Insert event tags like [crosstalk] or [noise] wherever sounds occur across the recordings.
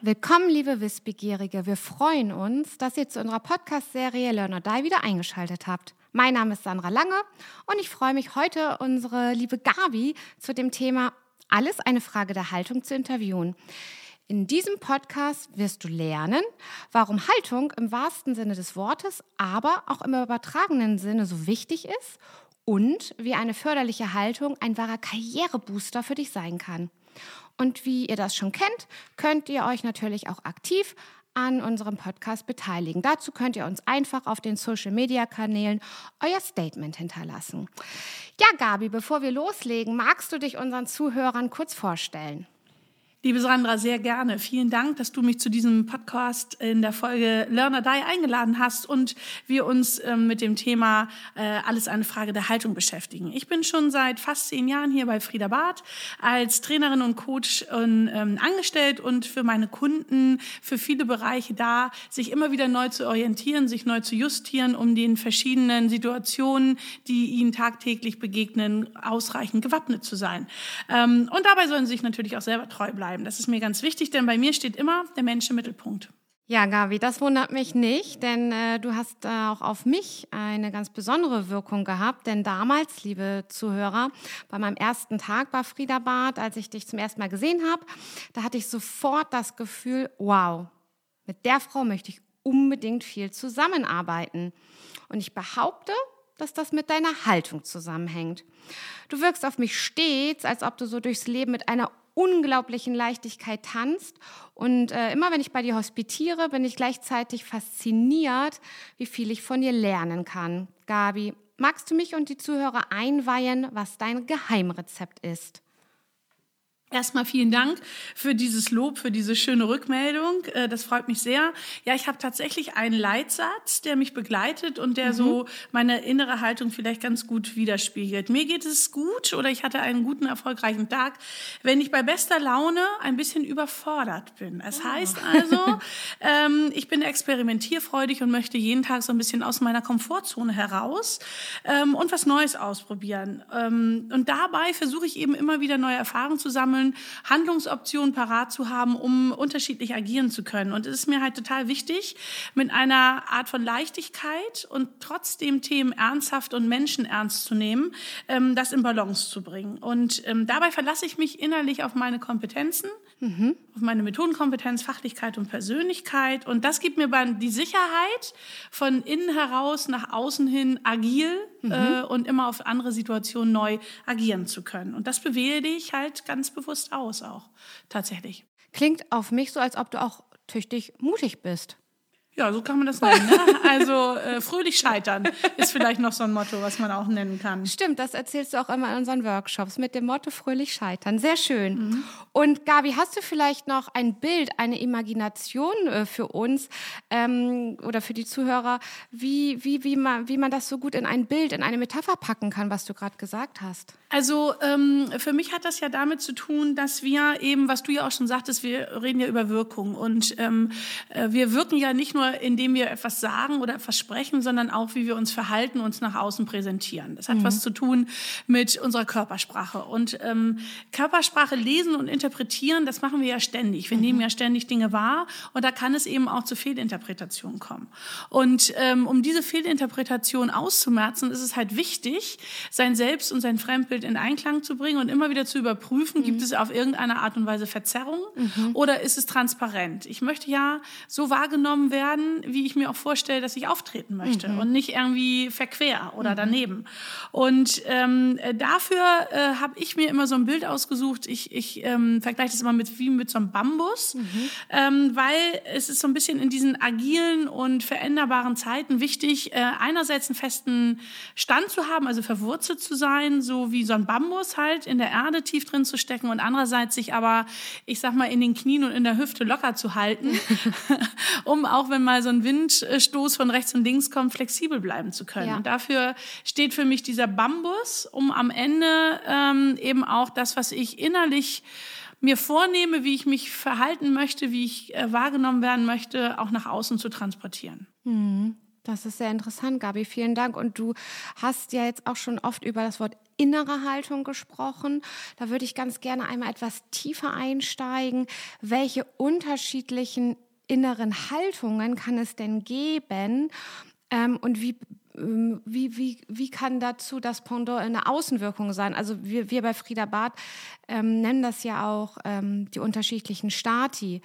Willkommen, liebe Wissbegierige. Wir freuen uns, dass ihr zu unserer Podcast-Serie Learn or Die wieder eingeschaltet habt. Mein Name ist Sandra Lange und ich freue mich heute, unsere liebe Gabi zu dem Thema Alles eine Frage der Haltung zu interviewen. In diesem Podcast wirst du lernen, warum Haltung im wahrsten Sinne des Wortes, aber auch im übertragenen Sinne so wichtig ist und wie eine förderliche Haltung ein wahrer Karrierebooster für dich sein kann. Und wie ihr das schon kennt, könnt ihr euch natürlich auch aktiv an unserem Podcast beteiligen. Dazu könnt ihr uns einfach auf den Social-Media-Kanälen euer Statement hinterlassen. Ja, Gabi, bevor wir loslegen, magst du dich unseren Zuhörern kurz vorstellen? Liebe Sandra, sehr gerne. Vielen Dank, dass du mich zu diesem Podcast in der Folge Learner Die eingeladen hast und wir uns ähm, mit dem Thema äh, Alles eine Frage der Haltung beschäftigen. Ich bin schon seit fast zehn Jahren hier bei Frieda Barth als Trainerin und Coach ähm, angestellt und für meine Kunden für viele Bereiche da, sich immer wieder neu zu orientieren, sich neu zu justieren, um den verschiedenen Situationen, die ihnen tagtäglich begegnen, ausreichend gewappnet zu sein. Ähm, und dabei sollen sie sich natürlich auch selber treu bleiben bleiben. Das ist mir ganz wichtig, denn bei mir steht immer der Mensch im Mittelpunkt. Ja, Gabi, das wundert mich nicht, denn äh, du hast äh, auch auf mich eine ganz besondere Wirkung gehabt. Denn damals, liebe Zuhörer, bei meinem ersten Tag bei Frieda Bad, als ich dich zum ersten Mal gesehen habe, da hatte ich sofort das Gefühl, wow, mit der Frau möchte ich unbedingt viel zusammenarbeiten. Und ich behaupte, dass das mit deiner Haltung zusammenhängt. Du wirkst auf mich stets, als ob du so durchs Leben mit einer unglaublichen Leichtigkeit tanzt. Und äh, immer wenn ich bei dir hospitiere, bin ich gleichzeitig fasziniert, wie viel ich von dir lernen kann. Gabi, magst du mich und die Zuhörer einweihen, was dein Geheimrezept ist? Erstmal vielen Dank für dieses Lob, für diese schöne Rückmeldung. Äh, das freut mich sehr. Ja, ich habe tatsächlich einen Leitsatz, der mich begleitet und der mhm. so meine innere Haltung vielleicht ganz gut widerspiegelt. Mir geht es gut oder ich hatte einen guten, erfolgreichen Tag, wenn ich bei bester Laune ein bisschen überfordert bin. Es oh. heißt also, [laughs] ähm, ich bin experimentierfreudig und möchte jeden Tag so ein bisschen aus meiner Komfortzone heraus ähm, und was Neues ausprobieren. Ähm, und dabei versuche ich eben immer wieder neue Erfahrungen zu sammeln sammeln, Handlungsoptionen parat zu haben, um unterschiedlich agieren zu können. Und es ist mir halt total wichtig, mit einer Art von Leichtigkeit und trotzdem Themen ernsthaft und Menschen ernst zu nehmen, ähm, das in Balance zu bringen. Und ähm, dabei verlasse ich mich innerlich auf meine Kompetenzen, mhm. auf meine Methodenkompetenz, Fachlichkeit und Persönlichkeit. Und das gibt mir die Sicherheit, von innen heraus nach außen hin agil mhm. äh, und immer auf andere Situationen neu agieren zu können. Und das bewähle ich halt ganz bewusst aus auch, tatsächlich. Klingt auf mich so, als ob du auch tüchtig mutig bist. Ja, so kann man das nennen. Ne? [laughs] Also äh, fröhlich scheitern ist vielleicht noch so ein Motto, was man auch nennen kann. Stimmt, das erzählst du auch immer in unseren Workshops mit dem Motto fröhlich scheitern. Sehr schön. Mhm. Und Gabi, hast du vielleicht noch ein Bild, eine Imagination äh, für uns ähm, oder für die Zuhörer, wie, wie, wie, man, wie man das so gut in ein Bild, in eine Metapher packen kann, was du gerade gesagt hast? Also ähm, für mich hat das ja damit zu tun, dass wir eben, was du ja auch schon sagtest, wir reden ja über Wirkung und ähm, äh, wir wirken ja nicht nur, indem wir etwas sagen oder etwas sprechen, sondern auch, wie wir uns verhalten, uns nach außen präsentieren. Das hat mhm. was zu tun mit unserer Körpersprache und ähm, Körpersprache lesen und interpretieren, das machen wir ja ständig. Wir mhm. nehmen ja ständig Dinge wahr und da kann es eben auch zu Fehlinterpretationen kommen. Und ähm, um diese Fehlinterpretation auszumerzen, ist es halt wichtig, sein Selbst und sein Fremdbild in Einklang zu bringen und immer wieder zu überprüfen, mhm. gibt es auf irgendeine Art und Weise Verzerrungen mhm. oder ist es transparent? Ich möchte ja so wahrgenommen werden, wie ich mir auch vorstelle, dass ich auftreten möchte mhm. und nicht irgendwie verquer oder mhm. daneben. Und ähm, dafür äh, habe ich mir immer so ein Bild ausgesucht. Ich, ich ähm, vergleiche das immer mit wie mit so einem Bambus, mhm. ähm, weil es ist so ein bisschen in diesen agilen und veränderbaren Zeiten wichtig, äh, einerseits einen festen Stand zu haben, also verwurzelt zu sein, so wie so so ein Bambus halt in der Erde tief drin zu stecken und andererseits sich aber, ich sag mal, in den Knien und in der Hüfte locker zu halten, [laughs] [laughs] um auch wenn mal so ein Windstoß von rechts und links kommt, flexibel bleiben zu können. Ja. Und dafür steht für mich dieser Bambus, um am Ende ähm, eben auch das, was ich innerlich mir vornehme, wie ich mich verhalten möchte, wie ich äh, wahrgenommen werden möchte, auch nach außen zu transportieren. Mhm. Das ist sehr interessant, Gabi. Vielen Dank. Und du hast ja jetzt auch schon oft über das Wort innere Haltung gesprochen. Da würde ich ganz gerne einmal etwas tiefer einsteigen. Welche unterschiedlichen inneren Haltungen kann es denn geben? Ähm, und wie ähm, wie, wie, wie kann dazu das Pendant eine Außenwirkung sein? Also wir, wir bei Frieda Barth ähm, nennen das ja auch ähm, die unterschiedlichen Stati.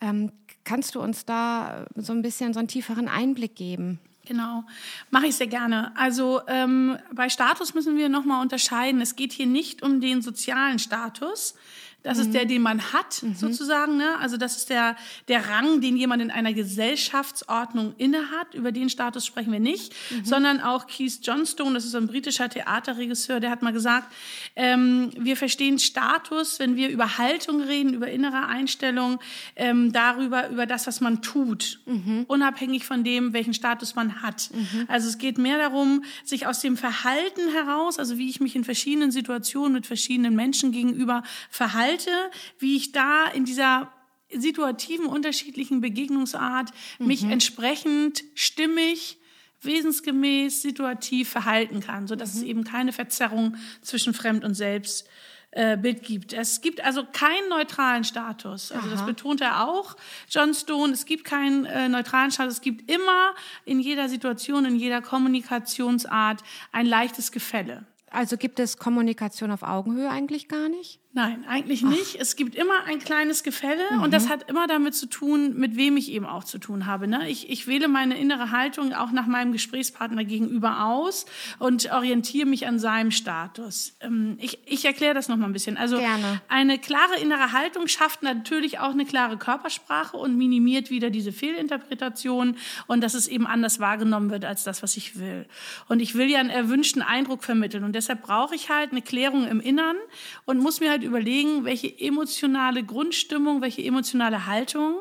Ähm, kannst du uns da so ein bisschen so einen tieferen Einblick geben? Genau, mache ich sehr gerne. Also ähm, bei Status müssen wir nochmal unterscheiden. Es geht hier nicht um den sozialen Status, das mhm. ist der, den man hat, mhm. sozusagen. Ne? Also das ist der, der Rang, den jemand in einer Gesellschaftsordnung innehat. Über den Status sprechen wir nicht, mhm. sondern auch Keith Johnstone, das ist ein britischer Theaterregisseur, der hat mal gesagt, ähm, wir verstehen Status, wenn wir über Haltung reden, über innere Einstellung, ähm, darüber, über das, was man tut, mhm. unabhängig von dem, welchen Status man hat. Mhm. Also es geht mehr darum, sich aus dem Verhalten heraus, also wie ich mich in verschiedenen Situationen mit verschiedenen Menschen gegenüber verhalte, halte, wie ich da in dieser situativen, unterschiedlichen Begegnungsart mhm. mich entsprechend stimmig, wesensgemäß, situativ verhalten kann, sodass mhm. es eben keine Verzerrung zwischen Fremd und Selbst äh, Bild gibt. Es gibt also keinen neutralen Status. Also Aha. das betont er auch, John Stone. Es gibt keinen äh, neutralen Status. Es gibt immer in jeder Situation, in jeder Kommunikationsart ein leichtes Gefälle. Also gibt es Kommunikation auf Augenhöhe eigentlich gar nicht? Nein, eigentlich nicht. Ach. Es gibt immer ein kleines Gefälle mhm. und das hat immer damit zu tun, mit wem ich eben auch zu tun habe. Ne? Ich, ich wähle meine innere Haltung auch nach meinem Gesprächspartner gegenüber aus und orientiere mich an seinem Status. Ähm, ich, ich erkläre das noch mal ein bisschen. Also Gerne. eine klare innere Haltung schafft natürlich auch eine klare Körpersprache und minimiert wieder diese Fehlinterpretation und dass es eben anders wahrgenommen wird als das, was ich will. Und ich will ja einen erwünschten Eindruck vermitteln und deshalb brauche ich halt eine Klärung im Innern und muss mir halt überlegen, welche emotionale Grundstimmung, welche emotionale Haltung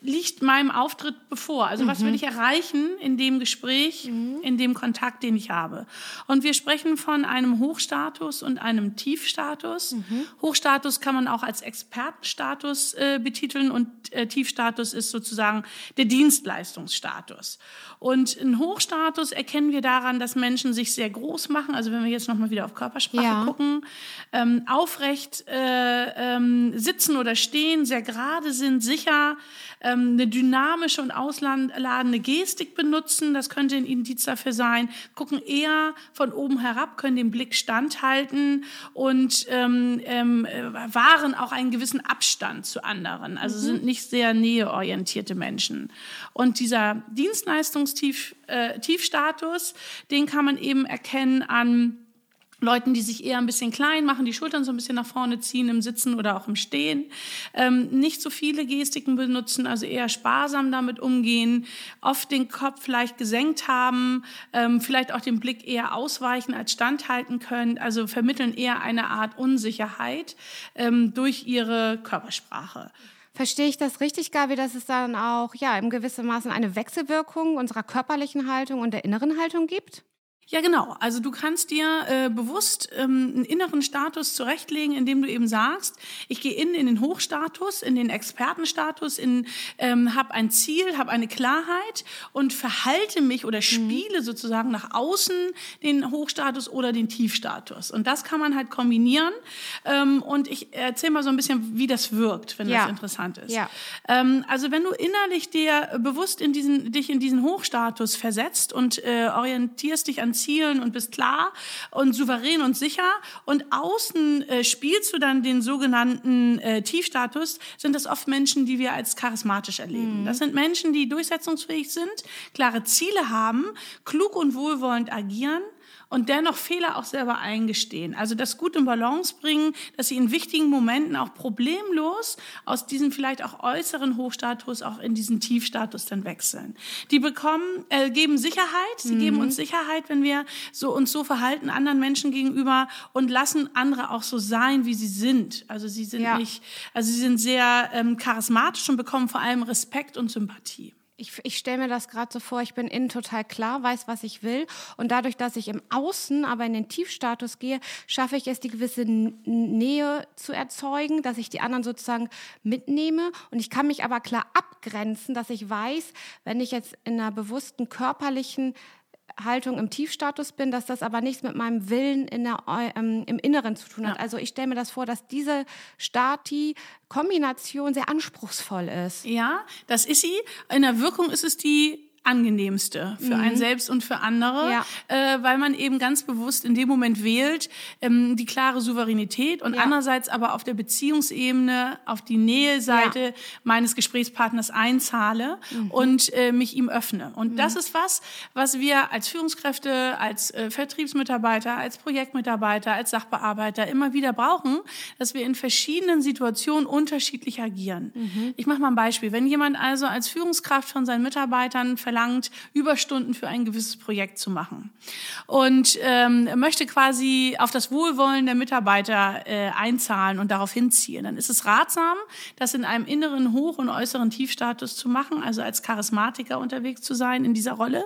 liegt meinem Auftritt bevor. Also mhm. was will mhm. ich erreichen in dem Gespräch, mhm. in dem Kontakt, den ich habe. Und wir sprechen von einem Hochstatus und einem Tiefstatus. Mhm. Hochstatus kann man auch als Expertenstatus äh, betiteln und äh, Tiefstatus ist sozusagen der Dienstleistungsstatus. Und ein Hochstatus erkennen wir daran, dass Menschen sich sehr groß machen. Also wenn wir jetzt nochmal wieder auf Körpersprache ja. gucken, ähm, aufrecht äh, ähm, sitzen oder stehen, sehr gerade sind, sicher, ähm, eine dynamische und ausladende Gestik benutzen. Das könnte ein Indiz dafür sein. Gucken eher von oben herab, können den Blick standhalten und ähm, ähm, wahren auch einen gewissen Abstand zu anderen. Also mhm. sind nicht sehr näheorientierte Menschen. Und dieser Dienstleistungstiefstatus, äh, den kann man eben erkennen an Leuten, die sich eher ein bisschen klein machen, die Schultern so ein bisschen nach vorne ziehen im Sitzen oder auch im Stehen, ähm, nicht so viele Gestiken benutzen, also eher sparsam damit umgehen, oft den Kopf leicht gesenkt haben, ähm, vielleicht auch den Blick eher ausweichen als standhalten können, also vermitteln eher eine Art Unsicherheit ähm, durch ihre Körpersprache. Verstehe ich das richtig, Gabi, dass es dann auch ja im gewissen Maße eine Wechselwirkung unserer körperlichen Haltung und der inneren Haltung gibt? Ja, genau. Also du kannst dir äh, bewusst ähm, einen inneren Status zurechtlegen, indem du eben sagst, ich gehe in, in den Hochstatus, in den Expertenstatus, in ähm, habe ein Ziel, habe eine Klarheit und verhalte mich oder mhm. spiele mhm. sozusagen nach außen den Hochstatus oder den Tiefstatus. Und das kann man halt kombinieren. Ähm, und ich erzähle mal so ein bisschen, wie das wirkt, wenn ja. das interessant ist. Ja. Ähm, also wenn du innerlich dir bewusst in diesen, dich in diesen Hochstatus versetzt und äh, orientierst dich an Zielen und bist klar und souverän und sicher. Und außen äh, spielst du dann den sogenannten äh, Tiefstatus, sind das oft Menschen, die wir als charismatisch erleben. Mhm. Das sind Menschen, die durchsetzungsfähig sind, klare Ziele haben, klug und wohlwollend agieren und dennoch Fehler auch selber eingestehen. Also das gut in Balance bringen, dass sie in wichtigen Momenten auch problemlos aus diesem vielleicht auch äußeren Hochstatus auch in diesen Tiefstatus dann wechseln. Die bekommen, äh, geben Sicherheit, sie mhm. geben uns Sicherheit, wenn wir so uns so verhalten anderen Menschen gegenüber und lassen andere auch so sein, wie sie sind. Also sie sind ja. nicht, also sie sind sehr ähm, charismatisch und bekommen vor allem Respekt und Sympathie. Ich, ich stelle mir das gerade so vor, ich bin innen total klar, weiß, was ich will. Und dadurch, dass ich im Außen aber in den Tiefstatus gehe, schaffe ich es, die gewisse Nähe zu erzeugen, dass ich die anderen sozusagen mitnehme. Und ich kann mich aber klar abgrenzen, dass ich weiß, wenn ich jetzt in einer bewussten körperlichen Haltung im Tiefstatus bin, dass das aber nichts mit meinem Willen in der, ähm, im Inneren zu tun hat. Ja. Also ich stelle mir das vor, dass diese Stati-Kombination sehr anspruchsvoll ist. Ja, das ist sie. In der Wirkung ist es die angenehmste für mhm. einen selbst und für andere, ja. äh, weil man eben ganz bewusst in dem Moment wählt ähm, die klare Souveränität und ja. andererseits aber auf der Beziehungsebene auf die Näheseite ja. meines Gesprächspartners einzahle mhm. und äh, mich ihm öffne. Und mhm. das ist was, was wir als Führungskräfte, als äh, Vertriebsmitarbeiter, als Projektmitarbeiter, als Sachbearbeiter immer wieder brauchen, dass wir in verschiedenen Situationen unterschiedlich agieren. Mhm. Ich mache mal ein Beispiel. Wenn jemand also als Führungskraft von seinen Mitarbeitern verlangt, Überstunden für ein gewisses Projekt zu machen. Und ähm, möchte quasi auf das Wohlwollen der Mitarbeiter äh, einzahlen und darauf hinziehen. Dann ist es ratsam, das in einem inneren Hoch- und äußeren Tiefstatus zu machen, also als Charismatiker unterwegs zu sein in dieser Rolle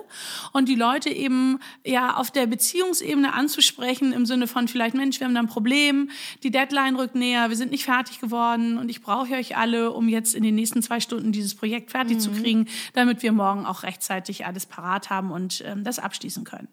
und die Leute eben ja auf der Beziehungsebene anzusprechen im Sinne von vielleicht Mensch, wir haben da ein Problem, die Deadline rückt näher, wir sind nicht fertig geworden und ich brauche euch alle, um jetzt in den nächsten zwei Stunden dieses Projekt fertig mhm. zu kriegen, damit wir morgen auch recht rechtzeitig alles parat haben und ähm, das abschließen können.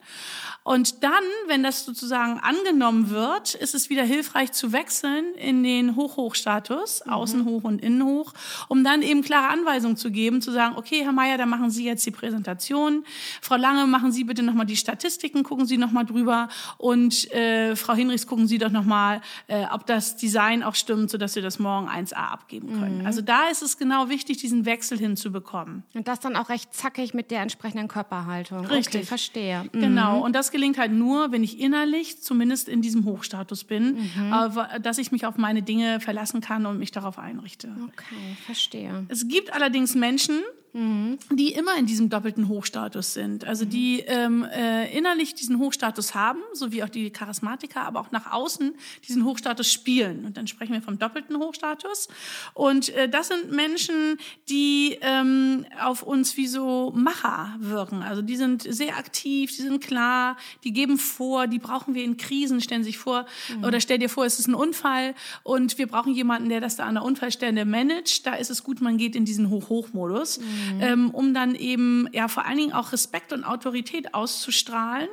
Und dann, wenn das sozusagen angenommen wird, ist es wieder hilfreich zu wechseln in den Hoch-Hoch-Status, mhm. Außen hoch und Innen hoch, um dann eben klare Anweisungen zu geben, zu sagen, okay, Herr Mayer, dann machen Sie jetzt die Präsentation. Frau Lange, machen Sie bitte nochmal die Statistiken, gucken Sie nochmal drüber. Und äh, Frau Hinrichs, gucken Sie doch nochmal, äh, ob das Design auch stimmt, sodass wir das morgen 1a abgeben können. Mhm. Also da ist es genau wichtig, diesen Wechsel hinzubekommen. Und das dann auch recht zackig ich mit der entsprechenden Körperhaltung. Richtig. Okay, verstehe. Mhm. Genau. Und das gelingt halt nur, wenn ich innerlich zumindest in diesem Hochstatus bin, mhm. äh, dass ich mich auf meine Dinge verlassen kann und mich darauf einrichte. Okay, verstehe. Es gibt allerdings Menschen, Mhm. die immer in diesem doppelten Hochstatus sind. Also mhm. die ähm, äh, innerlich diesen Hochstatus haben, so wie auch die Charismatiker, aber auch nach außen diesen Hochstatus spielen. Und dann sprechen wir vom doppelten Hochstatus. Und äh, das sind Menschen, die ähm, auf uns wie so Macher wirken. Also die sind sehr aktiv, die sind klar, die geben vor, die brauchen wir in Krisen, stellen sich vor, mhm. oder stell dir vor, es ist ein Unfall und wir brauchen jemanden, der das da an der Unfallstelle managt. Da ist es gut, man geht in diesen Hoch-Hoch-Modus. Mhm mhm. ähm, um dann eben ja vor allen Dingen auch Respekt und Autorität auszustrahlen.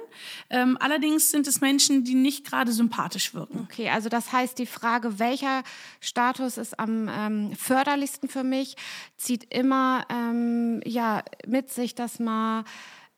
Ähm, allerdings sind es Menschen, die nicht gerade sympathisch wirken. Okay, also das heißt, die Frage, welcher Status ist am ähm, förderlichsten für mich, zieht immer ähm, ja mit sich, dass man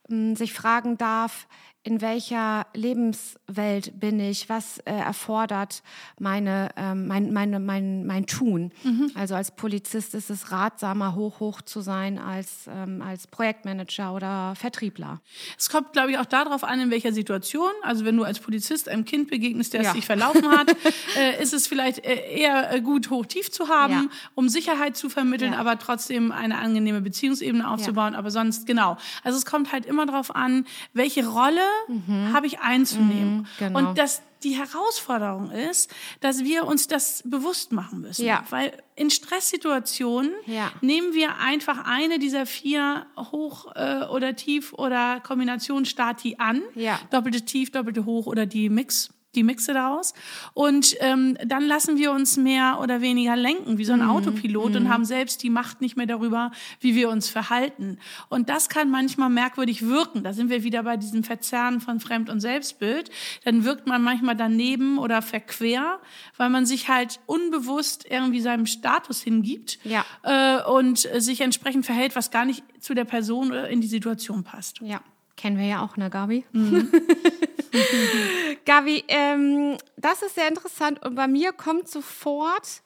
ähm, sich fragen darf, in welcher Lebenswelt bin ich, was äh, erfordert meine, ähm, mein, meine, mein, mein Tun. Mhm. Also als Polizist ist es ratsamer, hoch, hoch zu sein als, ähm, als Projektmanager oder Vertriebler. Es kommt, glaube ich, auch darauf an, in welcher Situation. Also wenn du als Polizist einem Kind begegnest, der ja. sich verlaufen hat, [laughs] äh, ist es vielleicht äh, eher äh, gut, hoch, tief zu haben, ja. um Sicherheit zu vermitteln, ja. aber trotzdem eine angenehme Beziehungsebene aufzubauen. Aber sonst, genau. Also es kommt halt immer darauf an, welche Rolle mhm. habe ich einzunehmen. Mhm, genau. Und dass die Herausforderung ist, dass wir uns das bewusst machen müssen. Ja. Weil in Stresssituationen ja. nehmen wir einfach eine dieser vier Hoch- äh, oder Tief- oder Kombinationsstati an. Ja. Doppelte Tief, doppelte Hoch oder die Mix die Mixe daraus. Und ähm, dann lassen wir uns mehr oder weniger lenken, wie so ein mhm. Autopilot, mhm. und haben selbst die Macht nicht mehr darüber, wie wir uns verhalten. Und das kann manchmal merkwürdig wirken. Da sind wir wieder bei diesem Verzerren von Fremd- und Selbstbild. Dann wirkt man manchmal daneben oder verquer, weil man sich halt unbewusst irgendwie seinem Status hingibt ja. äh, und sich entsprechend verhält, was gar nicht zu der Person oder in die Situation passt. Ja. Kennen wir ja auch, ne, Gabi? Mhm. [laughs] [laughs] Gabi, ähm, das ist sehr interessant und bei mir kommt sofort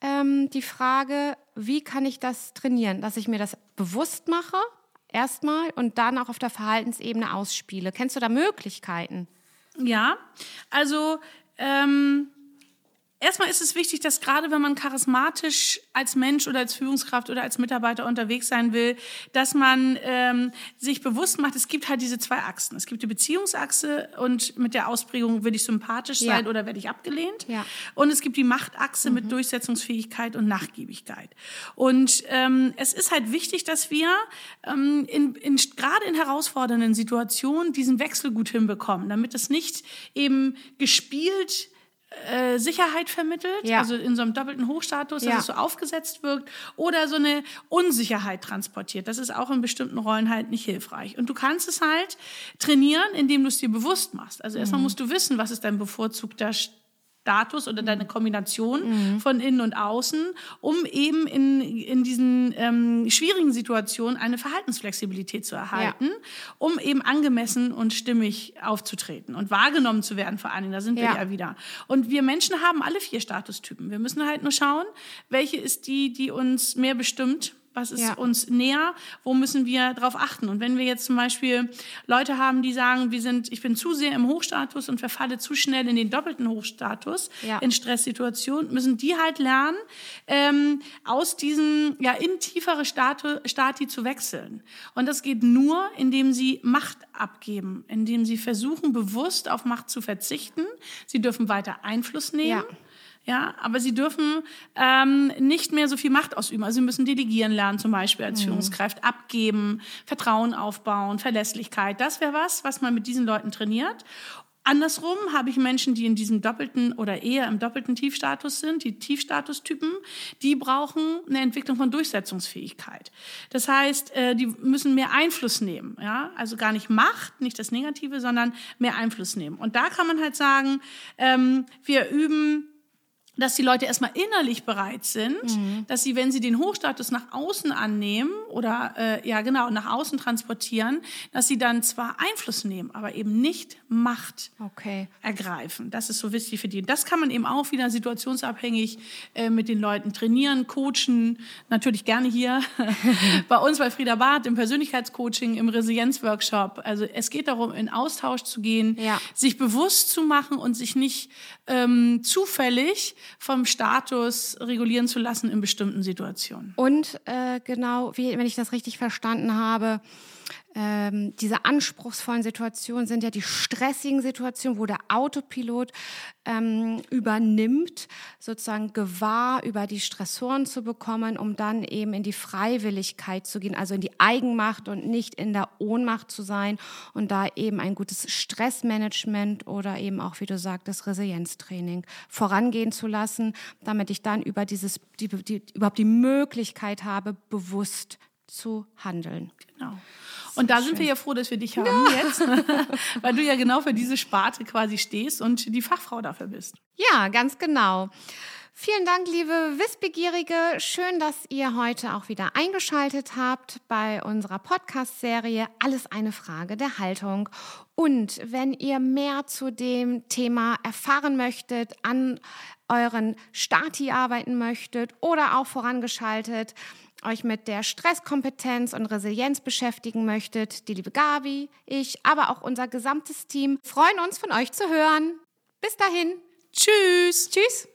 ähm, die Frage, wie kann ich das trainieren, dass ich mir das bewusst mache, erstmal und dann auch auf der Verhaltensebene ausspiele. Kennst du da Möglichkeiten? Ja, also ähm, erstmal ist es wichtig, dass gerade wenn man charismatisch als Mensch oder als Führungskraft oder als Mitarbeiter unterwegs sein will, dass man ähm, sich bewusst macht, es gibt halt diese zwei Achsen. Es gibt die Beziehungsachse und mit der Ausprägung, will ich sympathisch sein ja. oder werde ich abgelehnt. Ja. Und es gibt die Machtachse mhm. mit Durchsetzungsfähigkeit und Nachgiebigkeit. Und ähm, es ist halt wichtig, dass wir ähm, in, in, gerade in herausfordernden Situationen diesen Wechsel gut hinbekommen, damit es nicht eben gespielt äh, Sicherheit vermittelt, ja. also in so einem doppelten Hochstatus, dass ja. es so aufgesetzt wirkt, oder so eine Unsicherheit transportiert. Das ist auch in bestimmten Rollen halt nicht hilfreich. Und du kannst es halt trainieren, indem du es dir bewusst machst. Also erstmal mhm. musst du wissen, was ist dein bevorzugter Status oder deine Kombination mhm. von innen und außen, um eben in, in diesen ähm, schwierigen Situationen eine Verhaltensflexibilität zu erhalten, ja. um eben angemessen und stimmig aufzutreten und wahrgenommen zu werden vor allen Dingen. Da sind wir ja. ja wieder. Und wir Menschen haben alle vier Statustypen. Wir müssen halt nur schauen, welche ist die, die uns mehr bestimmt was ist ja. uns näher, wo müssen wir darauf achten. Und wenn wir jetzt zum Beispiel Leute haben, die sagen, wir sind, ich bin zu sehr im Hochstatus und verfalle zu schnell in den doppelten Hochstatus ja. in Stresssituationen, müssen die halt lernen, ähm, aus diesen ja in tiefere Statu, Stati zu wechseln. Und das geht nur, indem sie Macht abgeben, indem sie versuchen, bewusst auf Macht zu verzichten. Sie dürfen weiter Einfluss nehmen. Ja ja, aber sie dürfen ähm, nicht mehr so viel Macht ausüben. Also sie müssen delegieren lernen, zum Beispiel als mhm. Führungskraft, abgeben, Vertrauen aufbauen, Verlässlichkeit. Das wäre was, was man mit diesen Leuten trainiert. Andersrum habe ich Menschen, die in diesem doppelten oder eher im doppelten Tiefstatus sind, die Tiefstatustypen, die brauchen eine Entwicklung von Durchsetzungsfähigkeit. Das heißt, äh, die müssen mehr Einfluss nehmen, ja, also gar nicht Macht, nicht das Negative, sondern mehr Einfluss nehmen. Und da kann man halt sagen, ähm, wir üben dass die Leute erstmal innerlich bereit sind, mhm. dass sie, wenn sie den Hochstatus nach außen annehmen oder äh, ja genau nach außen transportieren, dass sie dann zwar Einfluss nehmen, aber eben nicht Macht okay. ergreifen. Das ist so wichtig für die. Das kann man eben auch wieder situationsabhängig äh, mit den Leuten trainieren, coachen, natürlich gerne hier [laughs] bei uns bei Frieda Barth im Persönlichkeitscoaching, im Resilienzworkshop. Also es geht darum, in Austausch zu gehen, ja. sich bewusst zu machen und sich nicht ähm, zufällig vom Status regulieren zu lassen in bestimmten Situationen. Und äh, genau, wie, wenn ich das richtig verstanden habe, ähm, diese anspruchsvollen Situationen sind ja die stressigen Situationen, wo der Autopilot ähm, übernimmt, sozusagen Gewahr über die Stressoren zu bekommen, um dann eben in die Freiwilligkeit zu gehen, also in die Eigenmacht und nicht in der Ohnmacht zu sein und da eben ein gutes Stressmanagement oder eben auch, wie du sagtest, Resilienztraining vorangehen zu lassen, damit ich dann über dieses, die, die, überhaupt die Möglichkeit habe, bewusst zu handeln. Genau. Und da schön. sind wir ja froh, dass wir dich haben ja. jetzt, [laughs] weil du ja genau für diese Sparte quasi stehst und die Fachfrau dafür bist. Ja, ganz genau. Vielen Dank, liebe Wissbegierige. Schön, dass ihr heute auch wieder eingeschaltet habt bei unserer Podcast-Serie Alles eine Frage der Haltung. Und wenn ihr mehr zu dem Thema erfahren möchtet, an euren Stati arbeiten möchtet oder auch vorangeschaltet, euch mit der Stresskompetenz und Resilienz beschäftigen möchtet, die liebe Gabi, ich, aber auch unser gesamtes Team freuen uns von euch zu hören. Bis dahin. Tschüss. Tschüss.